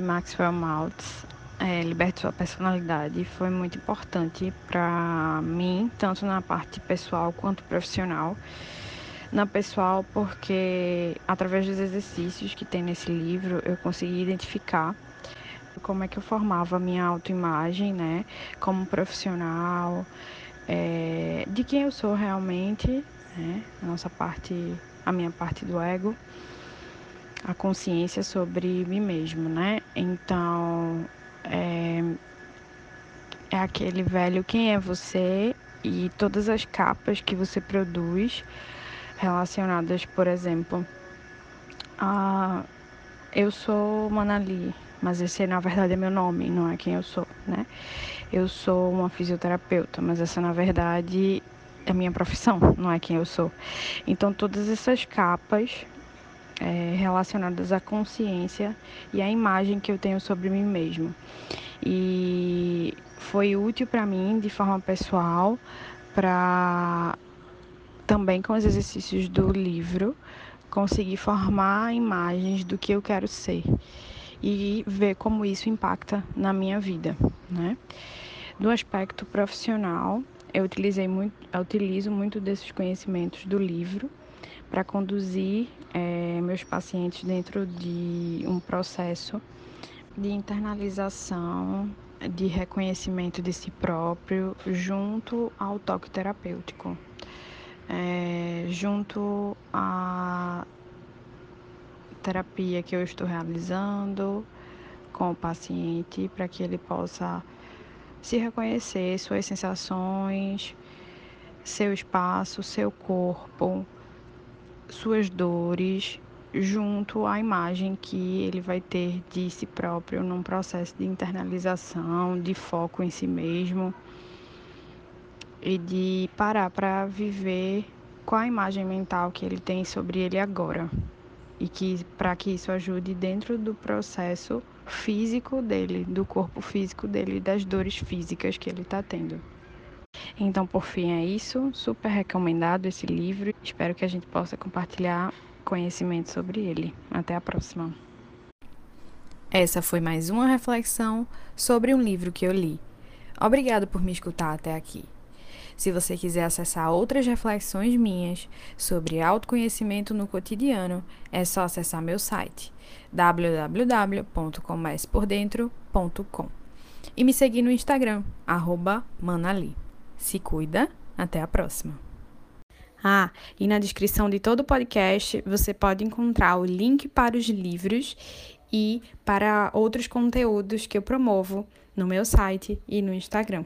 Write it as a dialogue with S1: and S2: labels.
S1: Maxwell Maltz, é, Liberte Sua Personalidade, foi muito importante para mim, tanto na parte pessoal quanto profissional. Na pessoal, porque através dos exercícios que tem nesse livro, eu consegui identificar como é que eu formava a minha autoimagem, né, como profissional, é, de quem eu sou realmente, né, a nossa parte, a minha parte do ego, a consciência sobre mim mesmo, né? Então, é, é aquele velho quem é você e todas as capas que você produz relacionadas, por exemplo, a eu sou Manali, mas esse na verdade é meu nome, não é quem eu sou, né? Eu sou uma fisioterapeuta, mas essa na verdade é minha profissão, não é quem eu sou. Então todas essas capas é, relacionadas à consciência e à imagem que eu tenho sobre mim mesmo. E foi útil para mim de forma pessoal, para também com os exercícios do livro conseguir formar imagens do que eu quero ser e ver como isso impacta na minha vida, né? Do aspecto profissional, eu utilizei muito, eu utilizo muito desses conhecimentos do livro para conduzir é, meus pacientes dentro de um processo de internalização, de reconhecimento de si próprio, junto ao toque terapêutico, é, junto à terapia que eu estou realizando com o paciente, para que ele possa se reconhecer suas sensações, seu espaço, seu corpo suas dores junto à imagem que ele vai ter de si próprio num processo de internalização, de foco em si mesmo e de parar para viver com a imagem mental que ele tem sobre ele agora e que para que isso ajude dentro do processo físico dele, do corpo físico dele, das dores físicas que ele está tendo. Então, por fim, é isso. Super recomendado esse livro. Espero que a gente possa compartilhar conhecimento sobre ele. Até a próxima.
S2: Essa foi mais uma reflexão sobre um livro que eu li. Obrigado por me escutar até aqui. Se você quiser acessar outras reflexões minhas sobre autoconhecimento no cotidiano, é só acessar meu site www.comecepordentro.com e me seguir no Instagram, manali. Se cuida, até a próxima. Ah, e na descrição de todo o podcast você pode encontrar o link para os livros e para outros conteúdos que eu promovo no meu site e no Instagram.